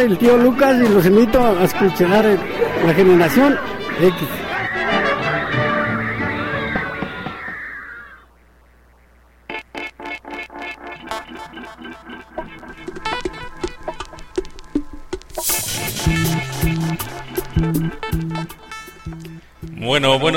el tío Lucas y los invito a escuchar la generación X.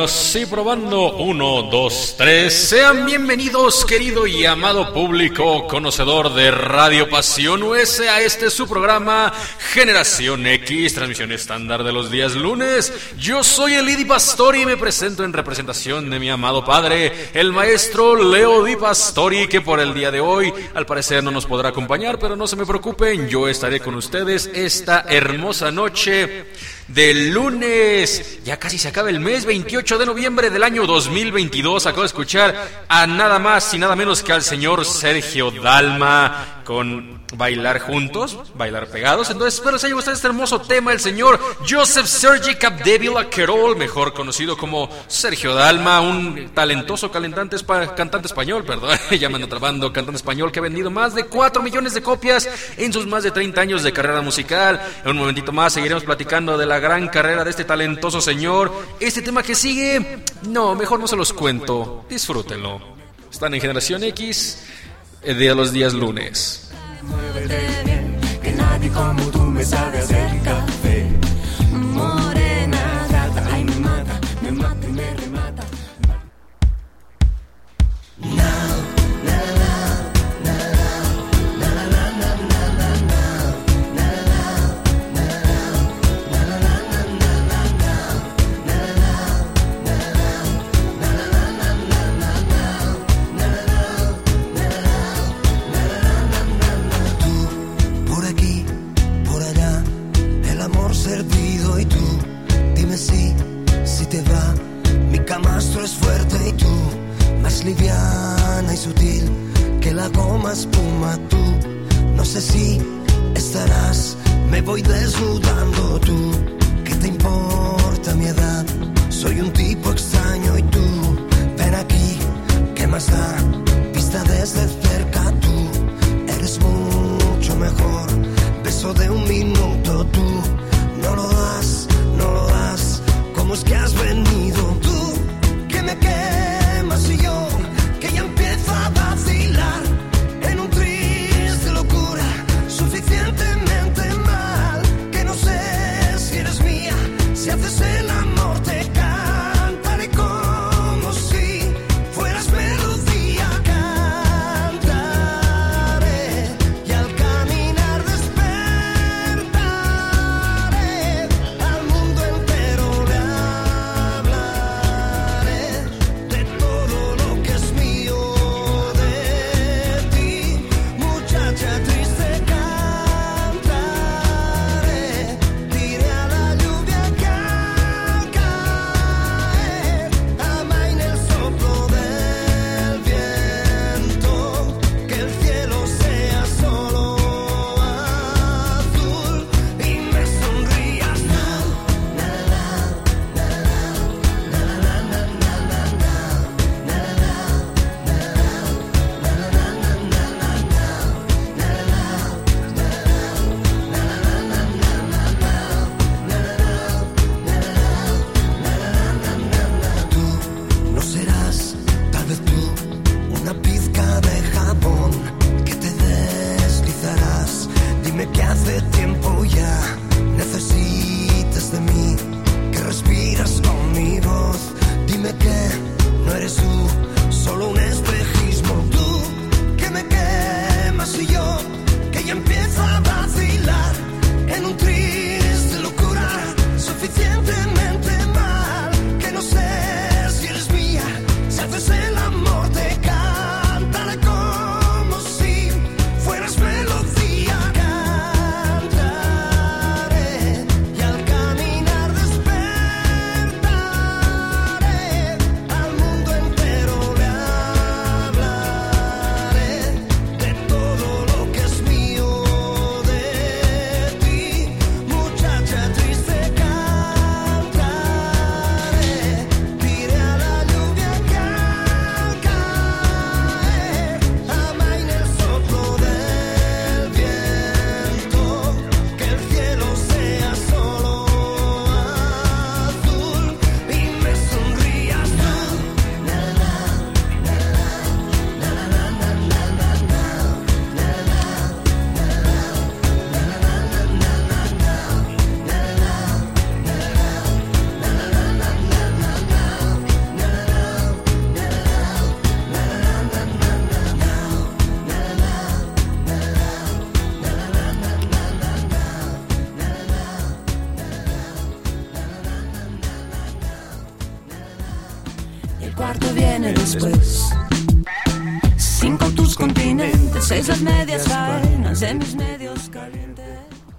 sí, probando. Uno, dos, tres. Sean bienvenidos, querido y amado público, conocedor de Radio Pasión US, a este su programa Generación X, transmisión estándar de los días lunes. Yo soy el Pastori y me presento en representación de mi amado padre, el maestro Leo Di Pastori, que por el día de hoy, al parecer, no nos podrá acompañar, pero no se me preocupen, yo estaré con ustedes esta hermosa noche del lunes. Ya casi se acaba el mes, 28 de noviembre del año 2022. Acabo de escuchar a nada más y nada menos que al señor Sergio Dalma con Bailar Juntos, Bailar Pegados. Entonces espero les haya gustado este hermoso tema. El señor Joseph Sergi Capdevila Akerol, mejor conocido como Sergio Dalma, un talentoso cantante, cantante español, perdón, llaman banda cantante español que ha vendido más de 4 millones de copias en sus más de 30 años de carrera musical. En un momentito más seguiremos platicando de la gran carrera de este talentoso señor. Este tema que sigue, no, mejor no se los cuento. Disfrútenlo. Están en Generación X eh, de los días lunes.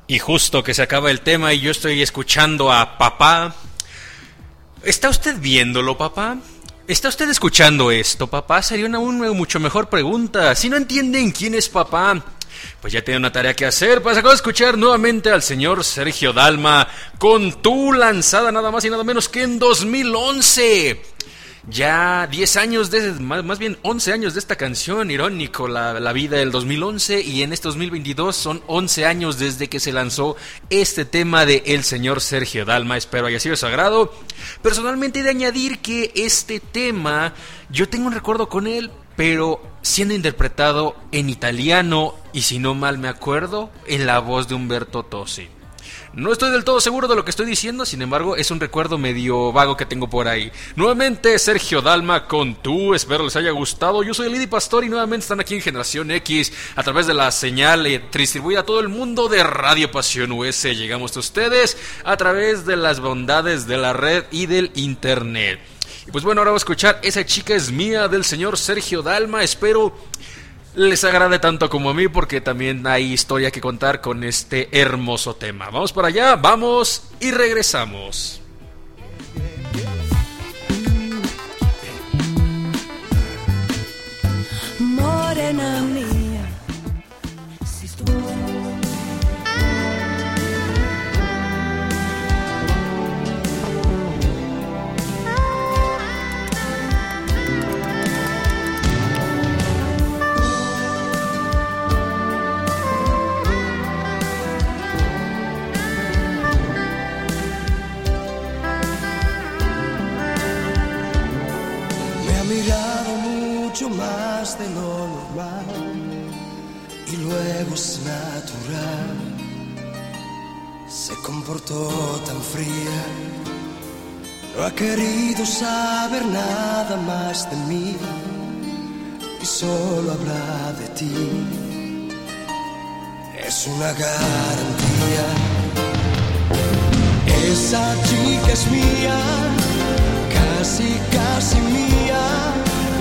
Y justo que se acaba el tema y yo estoy escuchando a papá. ¿Está usted viéndolo, papá? ¿Está usted escuchando esto, papá? Sería una, mucho mejor pregunta. Si no entienden quién es papá, pues ya tiene una tarea que hacer. Pues acabo escuchar nuevamente al señor Sergio Dalma con tu lanzada nada más y nada menos que en 2011. Ya 10 años de, más, más bien 11 años de esta canción, irónico, la, la vida del 2011 y en este 2022 son 11 años desde que se lanzó este tema de el señor Sergio Dalma, espero haya sido sagrado. Personalmente he de añadir que este tema, yo tengo un recuerdo con él, pero siendo interpretado en italiano y si no mal me acuerdo, en la voz de Humberto Tosi. No estoy del todo seguro de lo que estoy diciendo, sin embargo, es un recuerdo medio vago que tengo por ahí. Nuevamente, Sergio Dalma con tú, espero les haya gustado. Yo soy Lidi Pastor y nuevamente están aquí en Generación X a través de la señal eh, distribuida a todo el mundo de Radio Pasión US. Llegamos a ustedes a través de las bondades de la red y del internet. Y pues bueno, ahora vamos a escuchar Esa chica es mía del señor Sergio Dalma. Espero les agrade tanto como a mí porque también hay historia que contar con este hermoso tema. Vamos para allá, vamos y regresamos. Querido saber nada más de mí y solo habla de ti. Es una garantía. Esa chica es mía casi, casi mía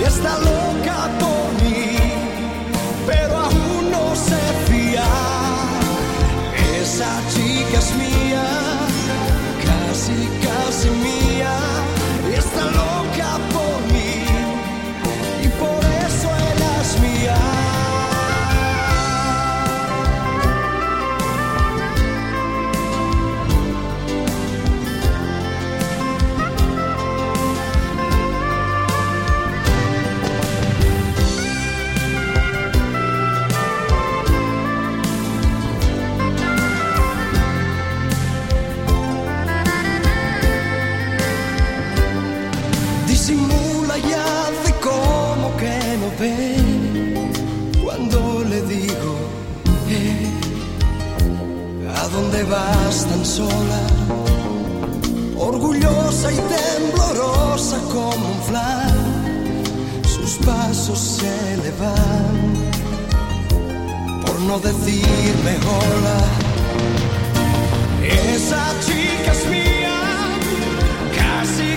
y está loca por mí, pero aún no se fía. Esa chica es mía, casi, casi mía vas tan sola orgullosa y temblorosa como un flan. Sus pasos se le van por no decirme hola. Esa chica es mía casi,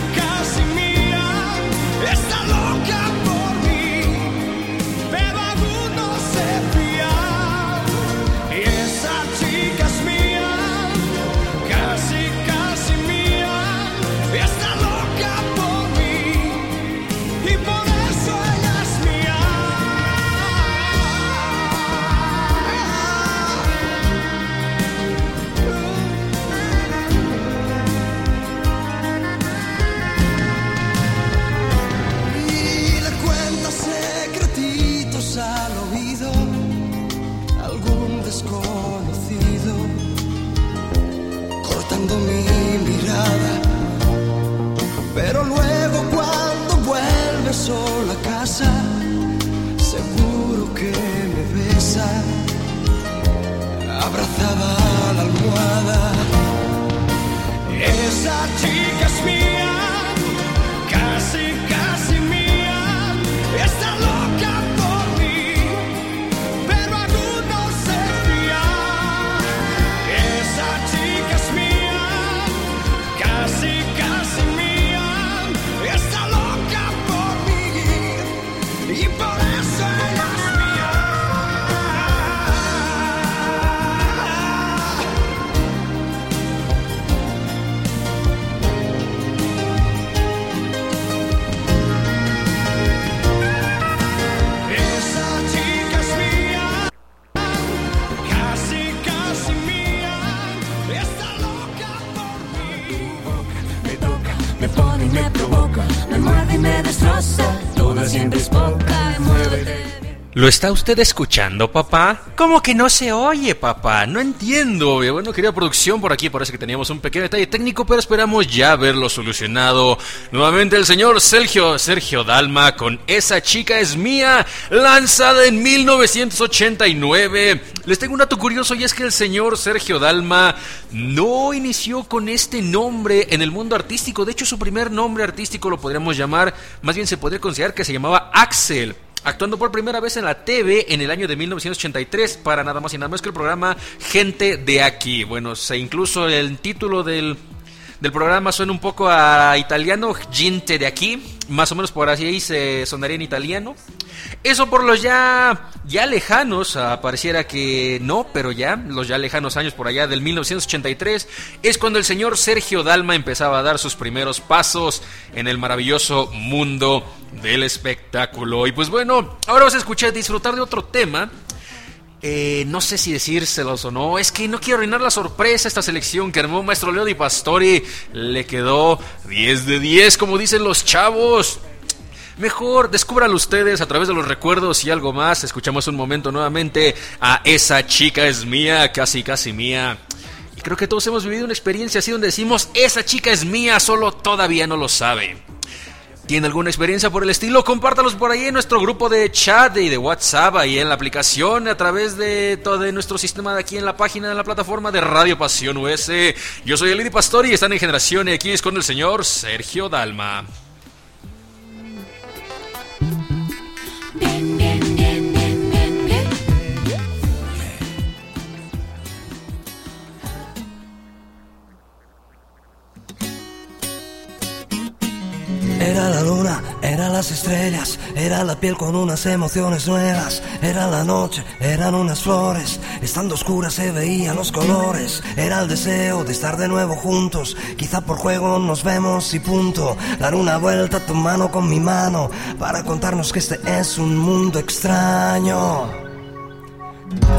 ¿Lo está usted escuchando, papá? ¿Cómo que no se oye, papá? No entiendo. Eh, Bueno, querida producción, por aquí parece que teníamos un pequeño detalle técnico, pero esperamos ya haberlo solucionado. Nuevamente el señor Sergio, Sergio Dalma con Esa chica es mía, lanzada en 1989. Les tengo un dato curioso y es que el señor Sergio Dalma no inició con este nombre en el mundo artístico. De hecho, su primer nombre artístico lo podríamos llamar, más bien se podría considerar que se llamaba Axel actuando por primera vez en la TV en el año de 1983 para nada más y nada menos que el programa Gente de aquí. Bueno, se incluso el título del, del programa suena un poco a italiano, Gente de aquí, más o menos por así se sonaría en italiano. Eso por los ya ya lejanos, ah, pareciera que no, pero ya los ya lejanos años por allá del 1983 es cuando el señor Sergio Dalma empezaba a dar sus primeros pasos en el maravilloso mundo del espectáculo. Y pues bueno, ahora vas a escuchar disfrutar de otro tema. Eh, no sé si decírselos o no. Es que no quiero arruinar la sorpresa. Esta selección que armó Maestro Leo Di Pastori le quedó 10 de 10, como dicen los chavos. Mejor descúbranlo ustedes a través de los recuerdos y algo más. Escuchamos un momento nuevamente a esa chica es mía, casi casi mía. Y creo que todos hemos vivido una experiencia así donde decimos esa chica es mía, solo todavía no lo sabe. ¿Tiene alguna experiencia por el estilo? Compártalos por ahí en nuestro grupo de chat y de WhatsApp, ahí en la aplicación, a través de todo nuestro sistema de aquí en la página de la plataforma de Radio Pasión US. Yo soy Elidi Pastori y están en Generación X con el señor Sergio Dalma. Era la luna, eran las estrellas, era la piel con unas emociones nuevas, era la noche, eran unas flores, estando oscuras se veían los colores, era el deseo de estar de nuevo juntos, quizá por juego nos vemos y punto, dar una vuelta tu mano con mi mano, para contarnos que este es un mundo extraño.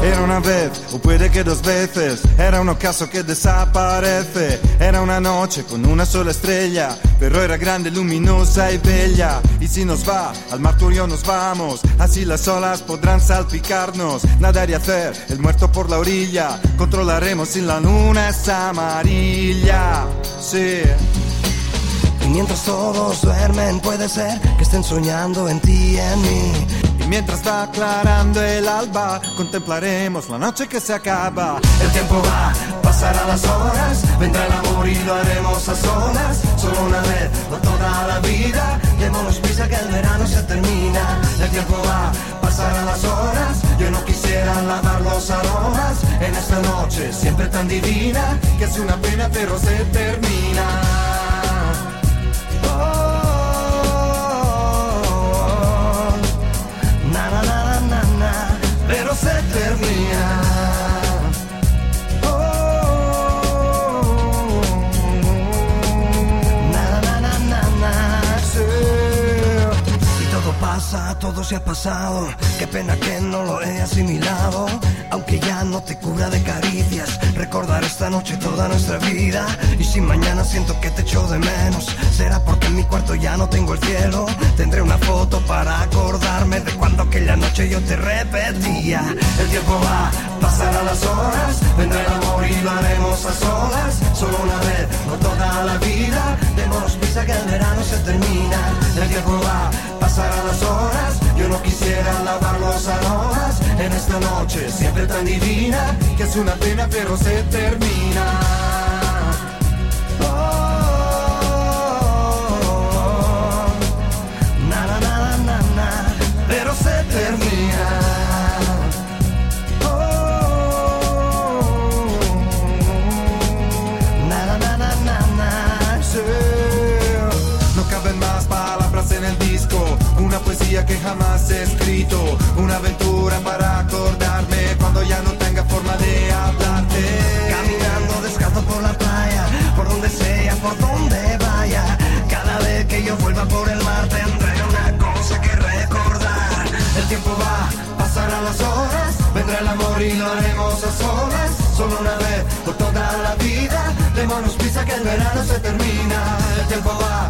Era una vez, o puede que dos veces, era un ocaso que desaparece. Era una noche con una sola estrella, pero era grande, luminosa y bella. Y si nos va, al martirio nos vamos, así las olas podrán salpicarnos. Nadar y hacer el muerto por la orilla, controlaremos si la luna es amarilla. Sí. Y mientras todos duermen, puede ser que estén soñando en ti y en mí. Mientras va aclarando el alba, contemplaremos la noche que se acaba. El tiempo va, pasarán las horas, vendrá el amor y lo haremos a solas. Solo una vez, no toda la vida. Démonos prisa que el verano se termina. El tiempo va, pasarán las horas. Yo no quisiera lavar los aromas en esta noche siempre tan divina. Que es una pena, pero se termina. Todo se ha pasado. Qué pena que no lo he asimilado. Aunque ya no te cura de caricias, recordar esta noche toda nuestra vida. Y si mañana siento que te echo de menos, será porque en mi cuarto ya no tengo el cielo. Tendré una foto para acordarme de cuando aquella noche yo te repetía. El tiempo va, pasarán las horas, vendrá el amor y lo haremos a solas. Solo una vez, no toda la vida. Démonos prisa que el verano se termina. El tiempo va, las horas. Yo no quisiera lavar los aromas en esta noche siempre tan divina. Que es una pena, pero se termina. Que jamás he escrito, una aventura para acordarme cuando ya no tenga forma de hablarte. Caminando descalzo por la playa, por donde sea, por donde vaya. Cada vez que yo vuelva por el mar tendré una cosa que recordar. El tiempo va, pasarán las horas, vendrá el amor y lo haremos a solas. Solo una vez por toda la vida, démonos prisa que el verano se termina. El tiempo va,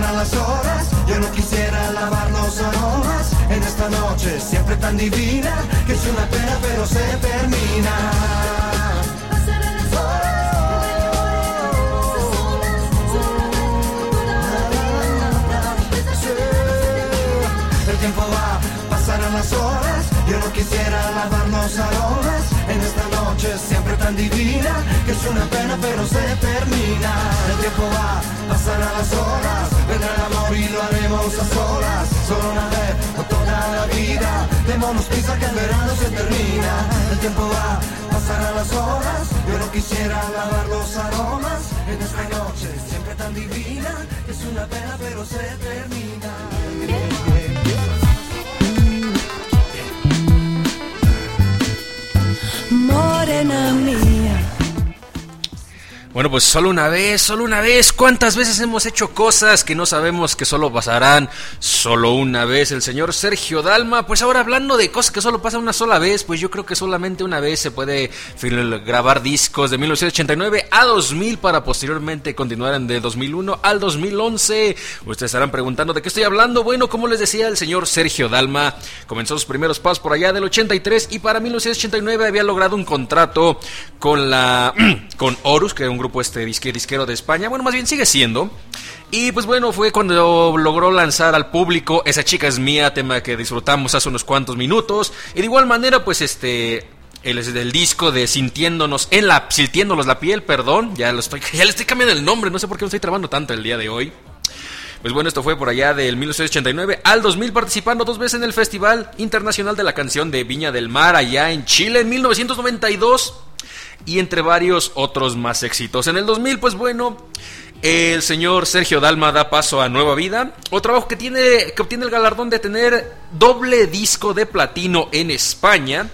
pasarán las horas, yo no quisiera lavar los aromas. Noche siempre tan divina que es una pena pero se termina. El tiempo va, pasarán las horas, yo no quisiera lavarnos aromas. En esta noche siempre tan divina que es una pena pero se termina. El tiempo va, pasarán las horas, vendrá el amor y lo haremos a solas, solo una vez o toda la vida. Démonos prisa que el verano se termina. El tiempo va, pasarán las horas, yo no quisiera lavar los aromas en esta noche siempre tan divina es una pena pero se termina. Morena mía. Bueno, pues solo una vez, solo una vez. ¿Cuántas veces hemos hecho cosas que no sabemos que solo pasarán solo una vez? El señor Sergio Dalma, pues ahora hablando de cosas que solo pasan una sola vez, pues yo creo que solamente una vez se puede grabar discos de 1989 a 2000 para posteriormente continuar en de 2001 al 2011. Ustedes estarán preguntando de qué estoy hablando. Bueno, como les decía, el señor Sergio Dalma comenzó sus primeros pasos por allá del 83 y para 1989 había logrado un contrato con la con Horus, que era un grupo este disque, disquero de España. Bueno, más bien sigue siendo. Y pues bueno, fue cuando logró lanzar al público Esa chica es mía, tema que disfrutamos hace unos cuantos minutos. Y de igual manera, pues este el, del disco de Sintiéndonos en la Sintiéndonos la piel, perdón, ya lo estoy ya le estoy cambiando el nombre, no sé por qué me estoy trabando tanto el día de hoy. Pues bueno, esto fue por allá del 1989 al 2000 participando dos veces en el Festival Internacional de la Canción de Viña del Mar allá en Chile en 1992 y entre varios otros más éxitos. En el 2000, pues bueno, el señor Sergio Dalma da paso a Nueva Vida, o trabajo que tiene que obtiene el galardón de tener doble disco de platino en España.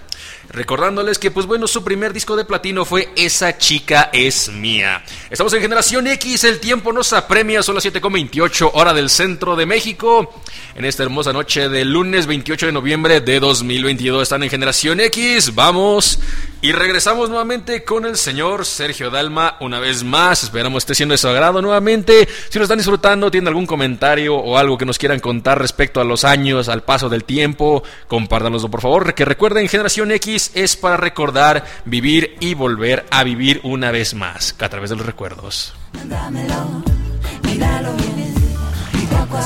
Recordándoles que, pues bueno, su primer disco de platino fue Esa chica es mía. Estamos en Generación X, el tiempo nos apremia, son las 7.28 hora del centro de México. En esta hermosa noche del lunes 28 de noviembre de 2022 están en Generación X. Vamos y regresamos nuevamente con el señor Sergio Dalma una vez más. Esperamos esté siendo de su agrado nuevamente. Si lo están disfrutando, tienen algún comentario o algo que nos quieran contar respecto a los años, al paso del tiempo, compártanoslo por favor. Que recuerden, Generación X es para recordar, vivir y volver a vivir una vez más a través de los recuerdos. Dámelo, míralo bien. Un poco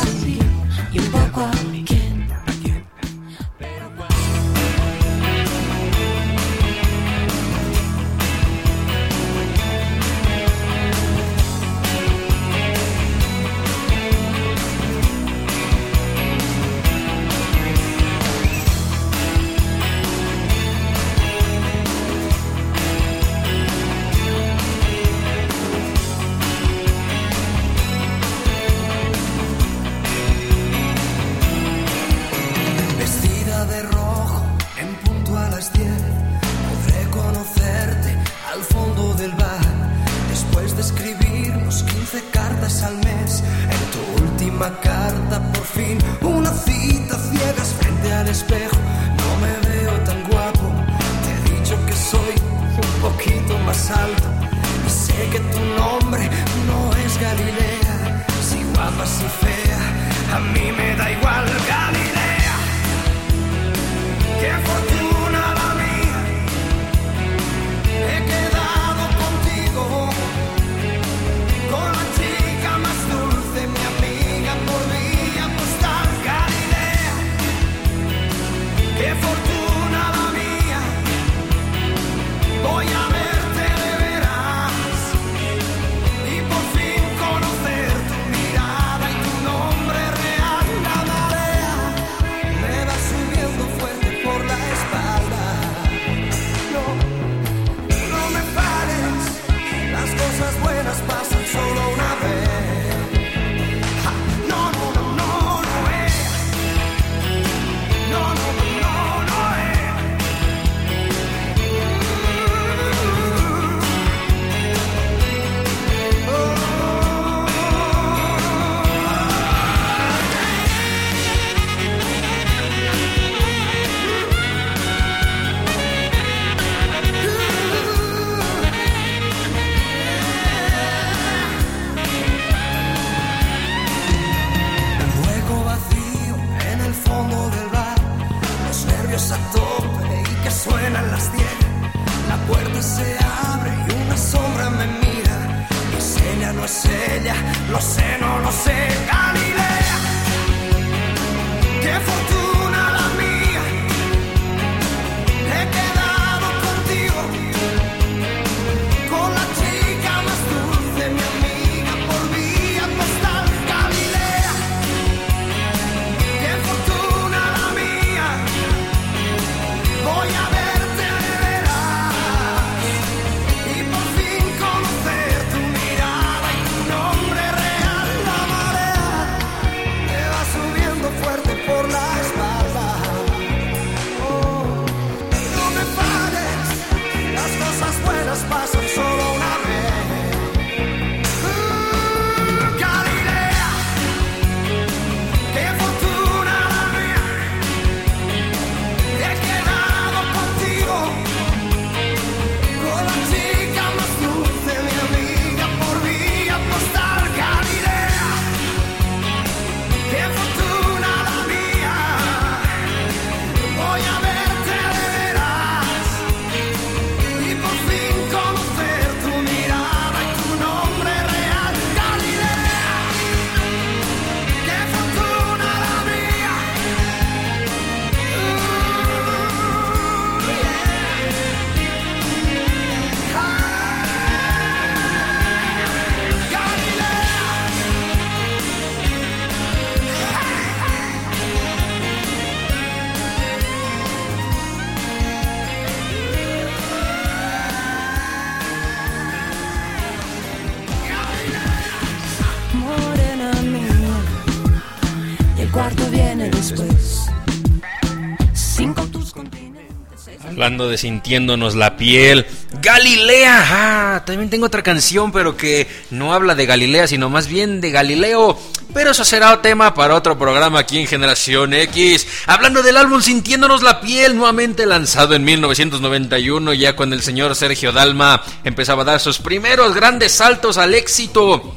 seis Hablando de sintiéndonos la piel. Galilea. Ah, también tengo otra canción, pero que no habla de Galilea, sino más bien de Galileo. Pero eso será tema para otro programa aquí en Generación X. Hablando del álbum Sintiéndonos la piel, nuevamente lanzado en 1991, ya cuando el señor Sergio Dalma empezaba a dar sus primeros grandes saltos al éxito.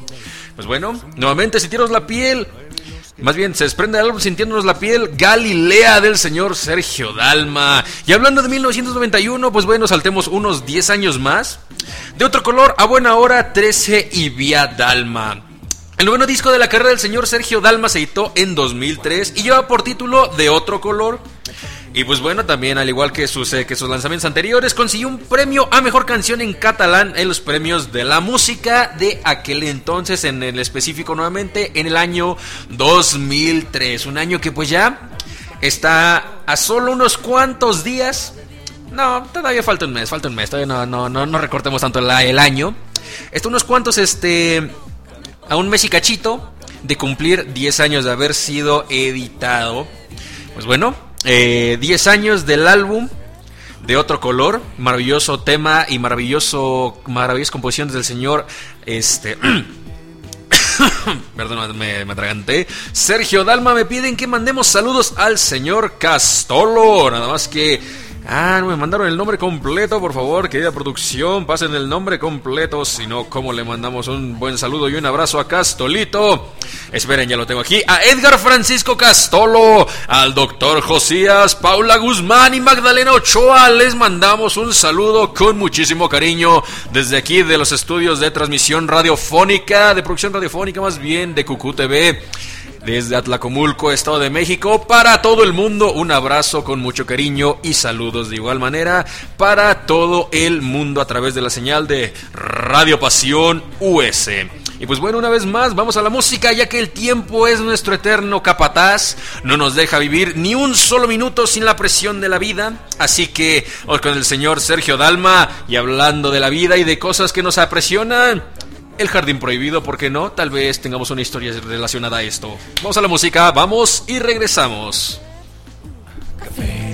Pues bueno, nuevamente Sintiéndonos la piel. Más bien, se desprende del álbum Sintiéndonos la piel Galilea del señor Sergio Dalma. Y hablando de 1991, pues bueno, saltemos unos 10 años más. De otro color, a buena hora, 13 y Vía Dalma. El noveno disco de la carrera del señor Sergio Dalma se editó en 2003 y lleva por título De otro color. Y pues bueno, también al igual que sus, eh, que sus lanzamientos anteriores, consiguió un premio a mejor canción en catalán en los premios de la música de aquel entonces, en el específico nuevamente, en el año 2003. Un año que pues ya está a solo unos cuantos días. No, todavía falta un mes, falta un mes, todavía no, no, no, no recortemos tanto el, año. Está unos cuantos, este, a un mes y cachito de cumplir 10 años de haber sido editado. Pues bueno, eh, 10 años del álbum de otro color, maravilloso tema y maravilloso, maravillosas composiciones del señor, este... Perdón, me, me atraganté. Sergio Dalma me piden que mandemos saludos al señor Castolo. Nada más que. Ah, no me mandaron el nombre completo, por favor, querida producción. Pasen el nombre completo. Si no, ¿cómo le mandamos un buen saludo y un abrazo a Castolito? Esperen, ya lo tengo aquí. A Edgar Francisco Castolo, al doctor Josías, Paula Guzmán y Magdalena Ochoa. Les mandamos un saludo con muchísimo cariño desde aquí de los estudios de transmisión radiofónica, de producción radiofónica más bien, de Cucú TV desde Atlacomulco, Estado de México, para todo el mundo. Un abrazo con mucho cariño y saludos de igual manera para todo el mundo a través de la señal de Radio Pasión US. Y pues bueno, una vez más, vamos a la música, ya que el tiempo es nuestro eterno capataz, no nos deja vivir ni un solo minuto sin la presión de la vida. Así que, hoy con el señor Sergio Dalma, y hablando de la vida y de cosas que nos apresionan, el jardín prohibido, ¿por qué no? Tal vez tengamos una historia relacionada a esto. Vamos a la música, vamos y regresamos. Bien,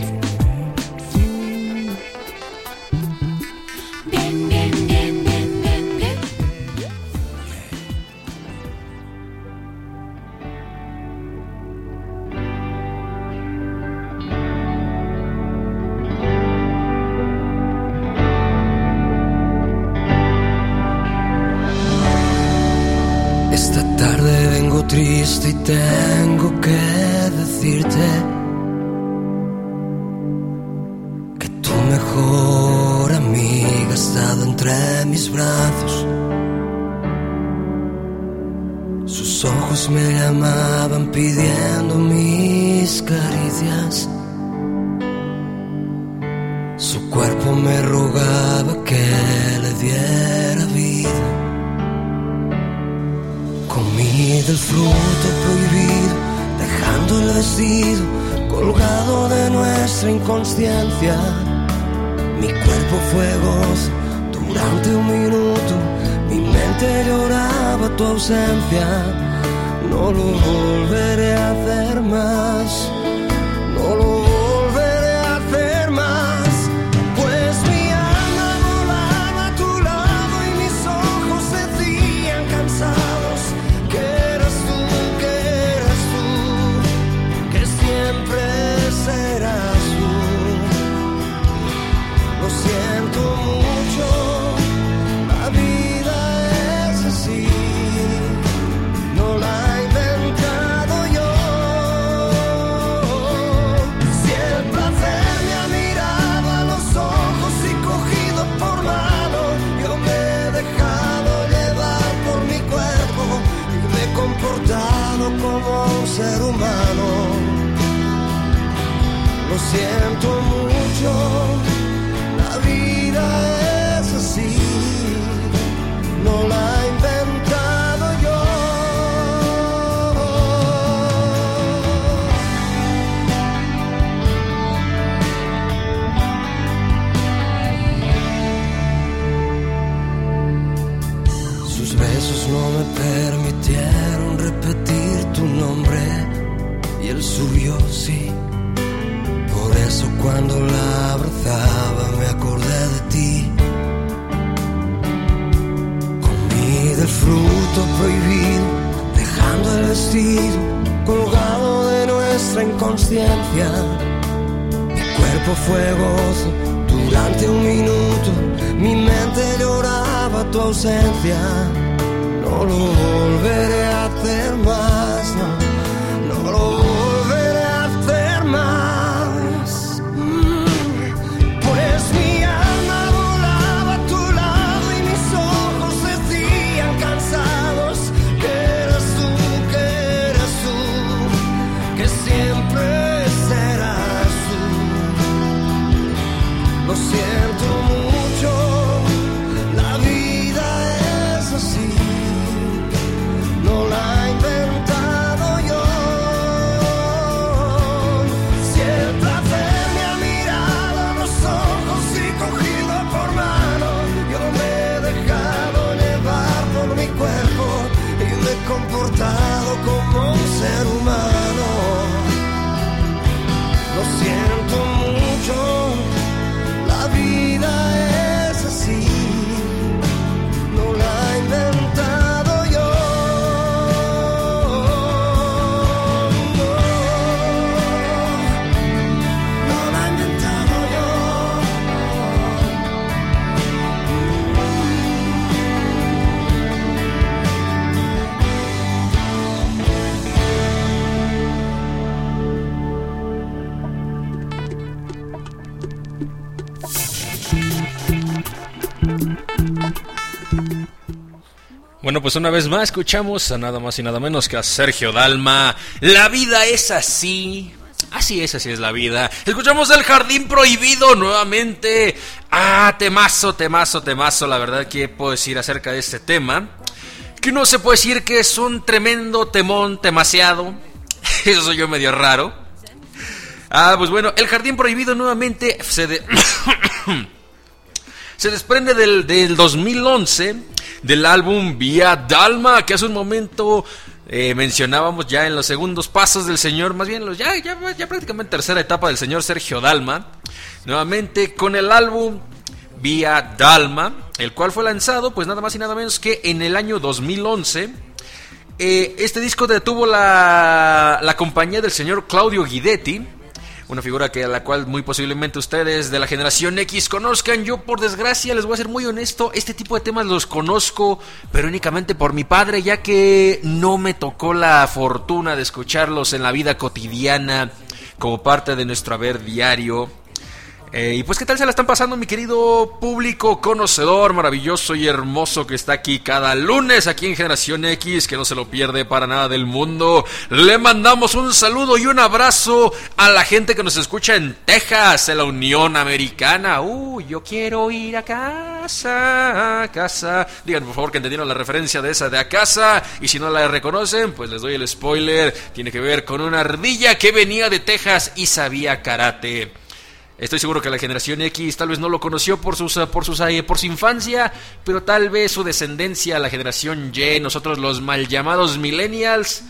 triste y tengo que decirte que tu mejor amiga ha estado entre mis brazos. Sus ojos me llamaban pidiendo mis caricias. Su cuerpo me rogaba que le diera vida. Comí del fruto prohibido, dejando el vestido colgado de nuestra inconsciencia. Mi cuerpo fue gozo durante un minuto, mi mente lloraba tu ausencia. No lo volveré a hacer más, no lo siento mucho, Bueno, pues una vez más escuchamos a nada más y nada menos que a Sergio Dalma. La vida es así. Así es, así es la vida. Escuchamos el jardín prohibido nuevamente. Ah, temazo, temazo, temazo. La verdad que puedo decir acerca de este tema. Que no se puede decir que es un tremendo temón, demasiado. Eso soy yo medio raro. Ah, pues bueno, el jardín prohibido nuevamente se, de- se desprende del, del 2011 del álbum Vía Dalma, que hace un momento eh, mencionábamos ya en los segundos pasos del señor, más bien los, ya, ya, ya prácticamente tercera etapa del señor Sergio Dalma, nuevamente con el álbum Vía Dalma, el cual fue lanzado pues nada más y nada menos que en el año 2011. Eh, este disco detuvo la, la compañía del señor Claudio Guidetti, una figura que a la cual muy posiblemente ustedes de la generación X conozcan. Yo, por desgracia, les voy a ser muy honesto, este tipo de temas los conozco, pero únicamente por mi padre, ya que no me tocó la fortuna de escucharlos en la vida cotidiana como parte de nuestro haber diario. Eh, y pues, ¿qué tal se la están pasando, mi querido público conocedor, maravilloso y hermoso que está aquí cada lunes, aquí en Generación X, que no se lo pierde para nada del mundo? Le mandamos un saludo y un abrazo a la gente que nos escucha en Texas, en la Unión Americana. Uh, yo quiero ir a casa, a casa. Digan, por favor, que entendieron la referencia de esa de a casa. Y si no la reconocen, pues les doy el spoiler. Tiene que ver con una ardilla que venía de Texas y sabía karate. Estoy seguro que la generación X tal vez no lo conoció por sus, por sus eh, por su infancia, pero tal vez su descendencia, la generación Y, nosotros los mal llamados millennials,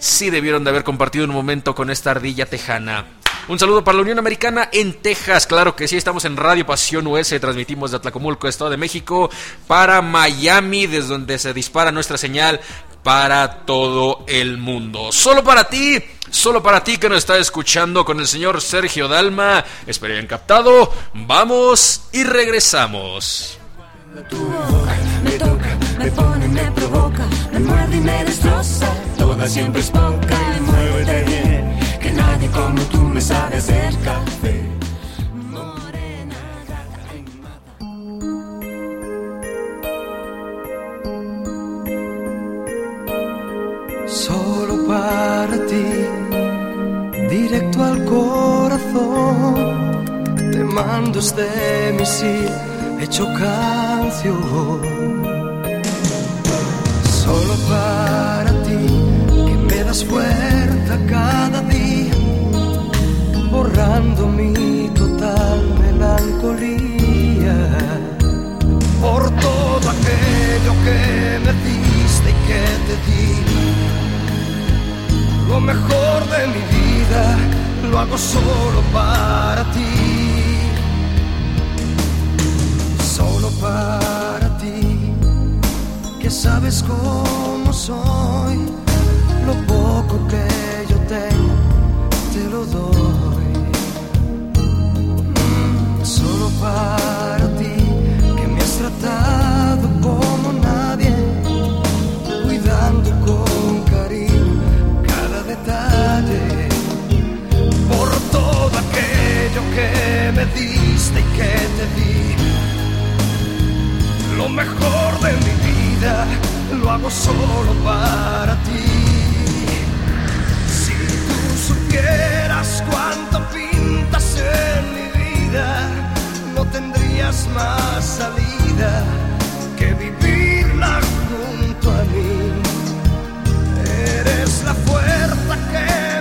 sí debieron de haber compartido un momento con esta ardilla tejana. Un saludo para la Unión Americana en Texas, claro que sí, estamos en Radio Pasión US, transmitimos de Atlacomulco, Estado de México, para Miami, desde donde se dispara nuestra señal para todo el mundo. Solo para ti, solo para ti que nos está escuchando con el señor Sergio Dalma. Espero hayan captado. Vamos y regresamos. Solo para ti, directo al corazón, te mando este misil hecho canción. Solo para ti, que me das fuerza cada día, borrando mi total melancolía. Por todo aquello que Lo mejor de mi vida lo hago solo para ti. Solo para ti, que sabes cómo soy. Lo poco que yo tengo, te lo doy. Mm, Solo para ti, que me has tratado me diste y que te di. Lo mejor de mi vida lo hago solo para ti. Si tú supieras cuánto pintas en mi vida, no tendrías más salida que vivirla junto a mí. Eres la fuerza que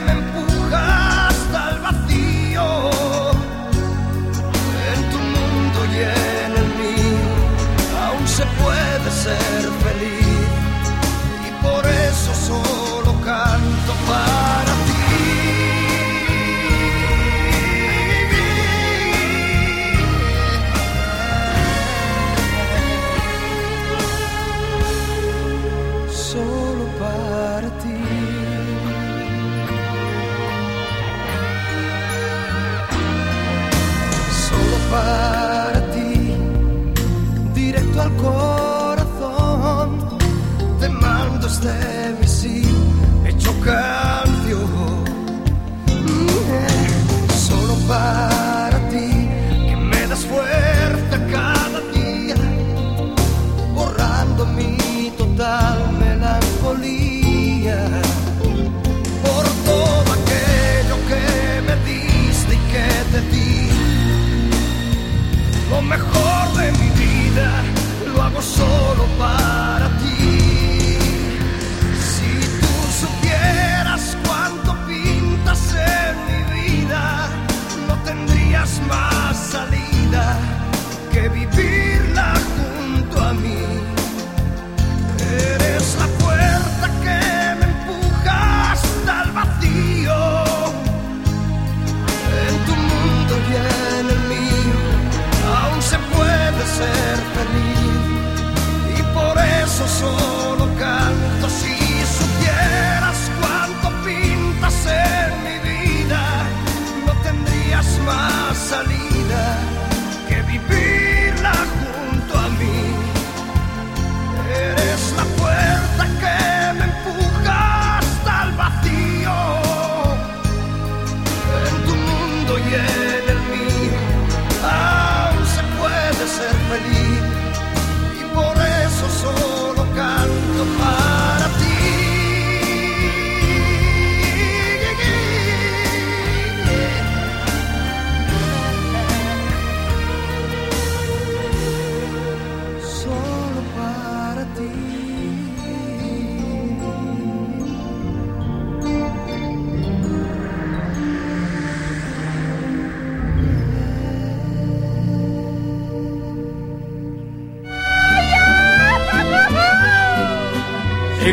day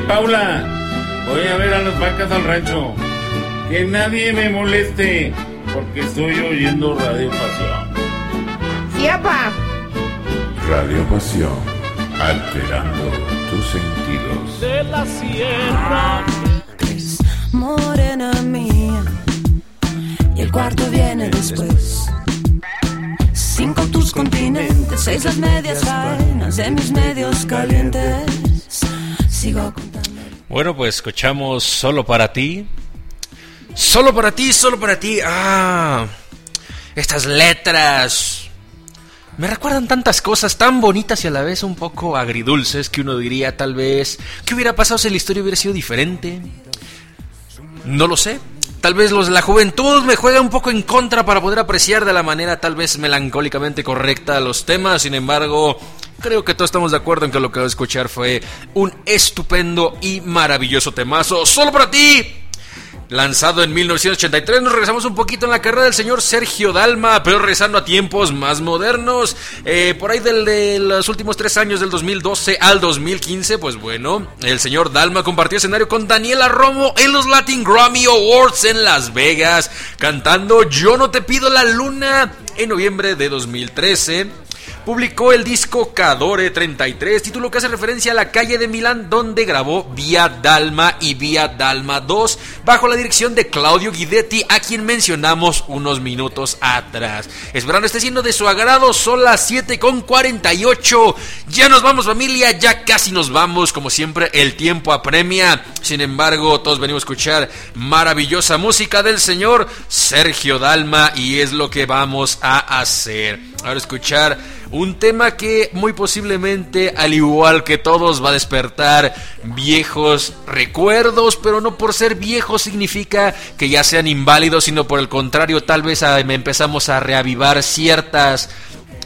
Paula, voy a ver a las vacas al rancho. Que nadie me moleste, porque estoy oyendo Radio Pasión. Sí, papá. Radio Pasión, alterando tus sentidos. De la sierra. Morena mía. Y el cuarto viene después. Cinco tus continentes, seis las medias faenas de mis medios calientes. Sigo. Bueno, pues escuchamos Solo para ti. Solo para ti, solo para ti. Ah, estas letras me recuerdan tantas cosas tan bonitas y a la vez un poco agridulces que uno diría tal vez, ¿qué hubiera pasado si la historia hubiera sido diferente? No lo sé. Tal vez los, la juventud me juega un poco en contra para poder apreciar de la manera tal vez melancólicamente correcta los temas. Sin embargo, creo que todos estamos de acuerdo en que lo que voy a escuchar fue un estupendo y maravilloso temazo. Solo para ti. Lanzado en 1983, nos regresamos un poquito en la carrera del señor Sergio Dalma, pero regresando a tiempos más modernos. Eh, por ahí del, de los últimos tres años, del 2012 al 2015, pues bueno, el señor Dalma compartió escenario con Daniela Romo en los Latin Grammy Awards en Las Vegas, cantando Yo no te pido la luna en noviembre de 2013 publicó el disco Cadore 33, título que hace referencia a la calle de Milán donde grabó Vía Dalma y Vía Dalma 2 bajo la dirección de Claudio Guidetti a quien mencionamos unos minutos atrás. Esperando esté siendo de su agrado, son las 7 con 48. Ya nos vamos familia, ya casi nos vamos, como siempre el tiempo apremia. Sin embargo, todos venimos a escuchar maravillosa música del señor Sergio Dalma y es lo que vamos a hacer. Ahora escuchar un tema que muy posiblemente, al igual que todos, va a despertar viejos recuerdos, pero no por ser viejos significa que ya sean inválidos, sino por el contrario, tal vez empezamos a reavivar ciertas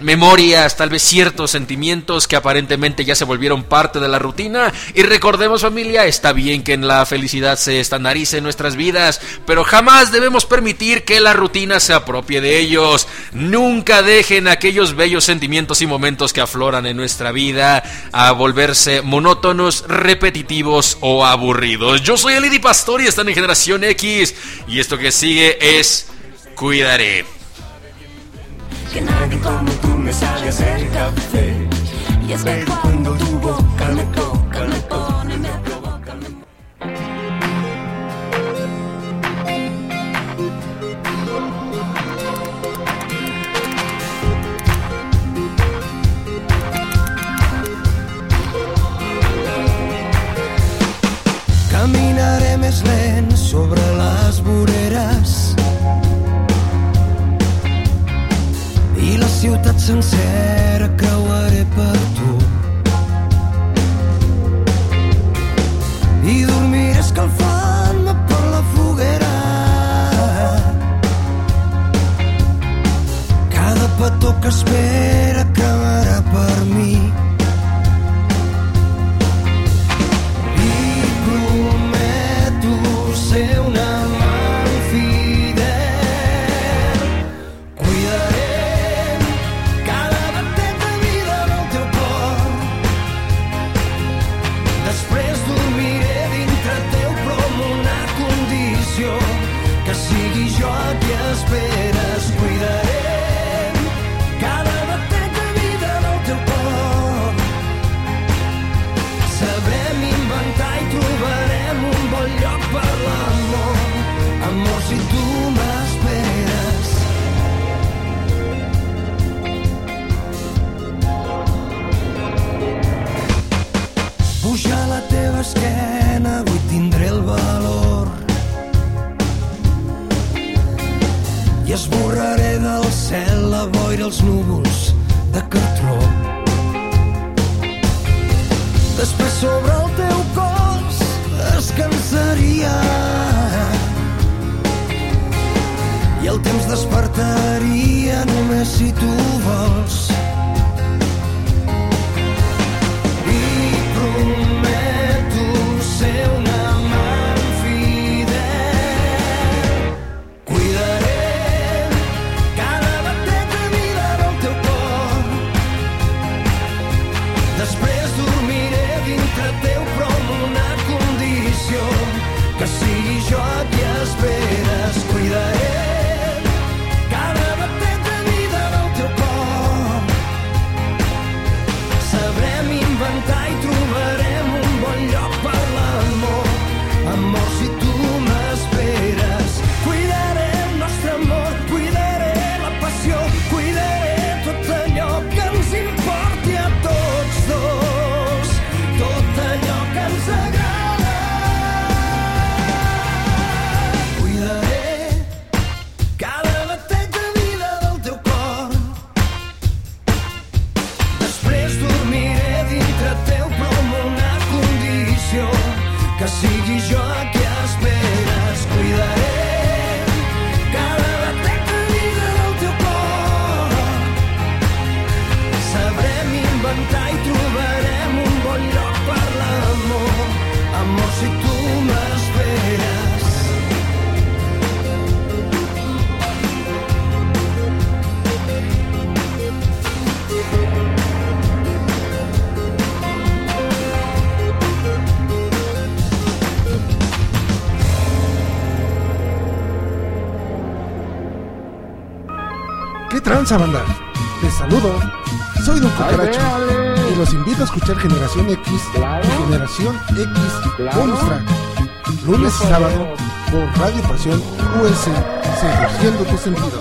memorias, tal vez ciertos sentimientos que aparentemente ya se volvieron parte de la rutina. Y recordemos familia, está bien que en la felicidad se estandarice en nuestras vidas, pero jamás debemos permitir que la rutina se apropie de ellos. Nunca dejen aquellos bellos sentimientos y momentos que afloran en nuestra vida a volverse monótonos, repetitivos o aburridos. Yo soy Elidy Pastor y están en Generación X y esto que sigue es Cuidaré me sabe hacer café. Y es que cuando tu boca me toca, me pone, me provoca. Caminaré més lent sobre les voreres sunset. Tranza, banda? Les saludo. Soy Don Cucaracho y los invito a escuchar Generación X y Generación X Bonus Track. Lunes y sábado por Radio Pasión US, seduciendo tus sentidos.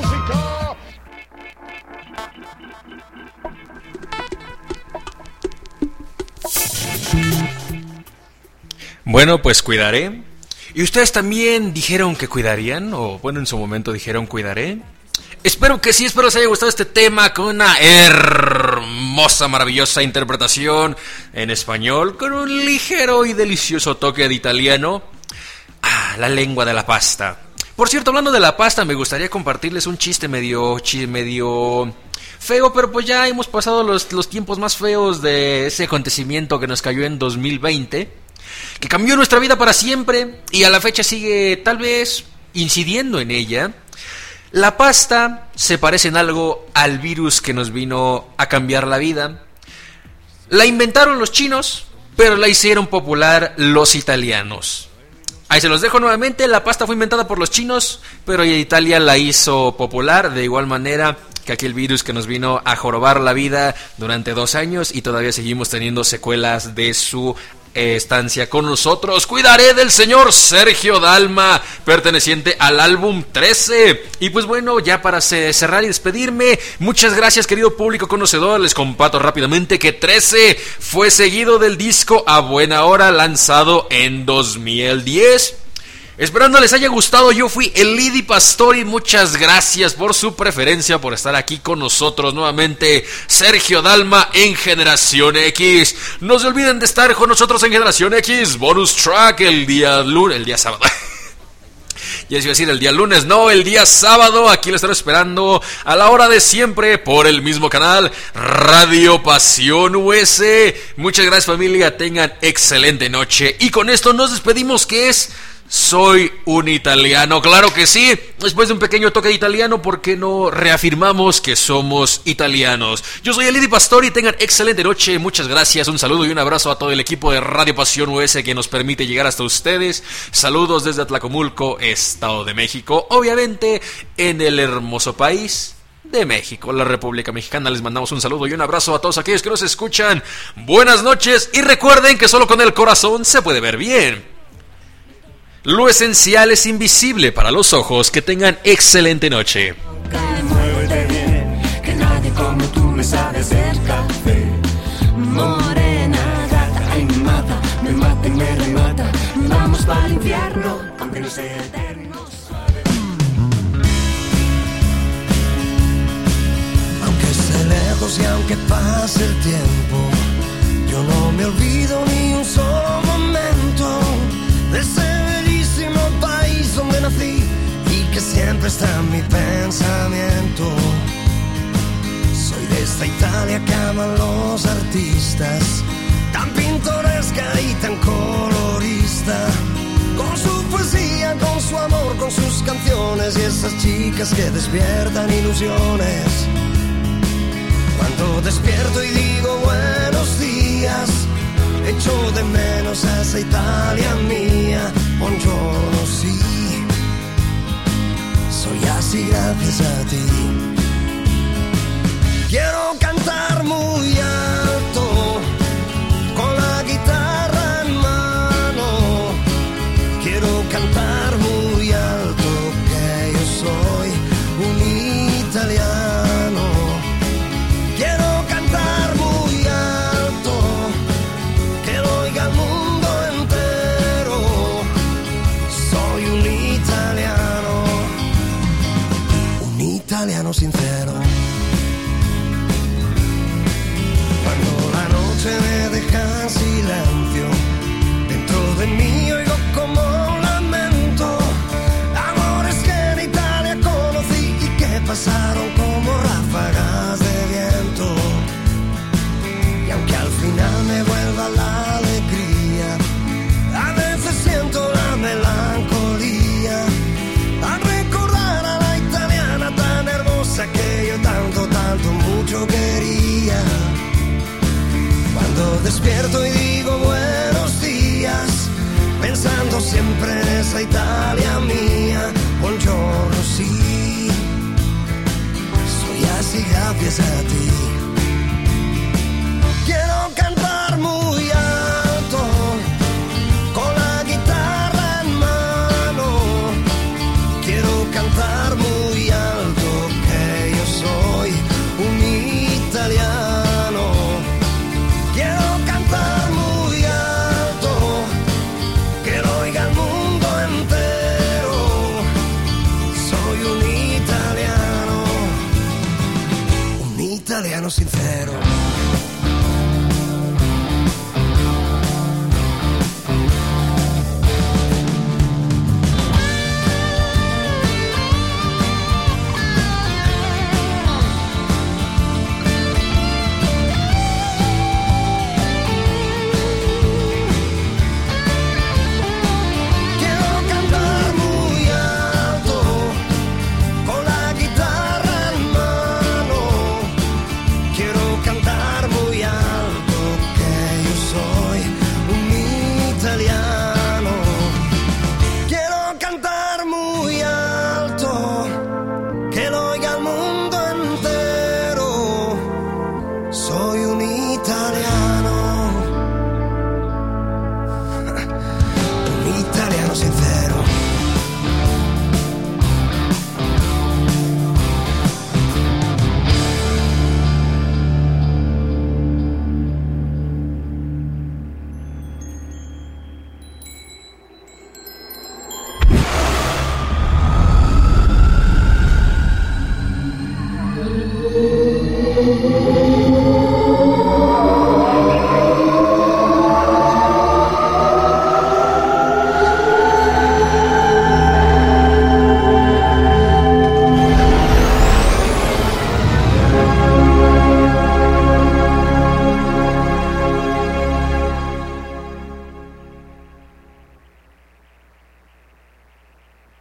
Bueno, pues cuidaré. ¿Y ustedes también dijeron que cuidarían? O bueno, en su momento dijeron cuidaré. Espero que sí, espero les haya gustado este tema con una hermosa, maravillosa interpretación en español, con un ligero y delicioso toque de italiano. Ah, la lengua de la pasta. Por cierto, hablando de la pasta, me gustaría compartirles un chiste medio, medio feo, pero pues ya hemos pasado los, los tiempos más feos de ese acontecimiento que nos cayó en 2020, que cambió nuestra vida para siempre y a la fecha sigue tal vez incidiendo en ella. La pasta se parece en algo al virus que nos vino a cambiar la vida. La inventaron los chinos, pero la hicieron popular los italianos. Ahí se los dejo nuevamente, la pasta fue inventada por los chinos, pero Italia la hizo popular de igual manera que aquel virus que nos vino a jorobar la vida durante dos años y todavía seguimos teniendo secuelas de su estancia con nosotros. Cuidaré del señor Sergio Dalma, perteneciente al álbum 13. Y pues bueno, ya para ce- cerrar y despedirme, muchas gracias querido público conocedor, les comparto rápidamente que 13 fue seguido del disco A Buena Hora lanzado en 2010. Esperando les haya gustado, yo fui el Lidi Pastori. Muchas gracias por su preferencia, por estar aquí con nosotros nuevamente. Sergio Dalma en Generación X. No se olviden de estar con nosotros en Generación X. Bonus track el día lunes, el día sábado. Ya iba decir el día lunes, no, el día sábado. Aquí lo estaré esperando a la hora de siempre por el mismo canal, Radio Pasión US. Muchas gracias familia, tengan excelente noche. Y con esto nos despedimos que es... Soy un italiano, claro que sí. Después de un pequeño toque de italiano, ¿por qué no reafirmamos que somos italianos? Yo soy Elidi Pastori, tengan excelente noche, muchas gracias, un saludo y un abrazo a todo el equipo de Radio Pasión US que nos permite llegar hasta ustedes. Saludos desde Atlacomulco, Estado de México, obviamente en el hermoso país de México, la República Mexicana. Les mandamos un saludo y un abrazo a todos aquellos que nos escuchan. Buenas noches y recuerden que solo con el corazón se puede ver bien. Lo esencial es invisible para los ojos. Que tengan excelente noche. Vamos para el infierno, aunque no sea eterno. Aunque esté lejos y aunque pase el tiempo, yo no me olvido ni un solo momento y que siempre está en mi pensamiento. Soy de esta Italia que aman los artistas, tan pintoresca y tan colorista. Con su poesía, con su amor, con sus canciones y esas chicas que despiertan ilusiones. Cuando despierto y digo buenos días, echo de menos a esa Italia mía. Buongiorno, sí. Soy así gracias a ti. Quiero cantar muy un italiano, un italiano sincero.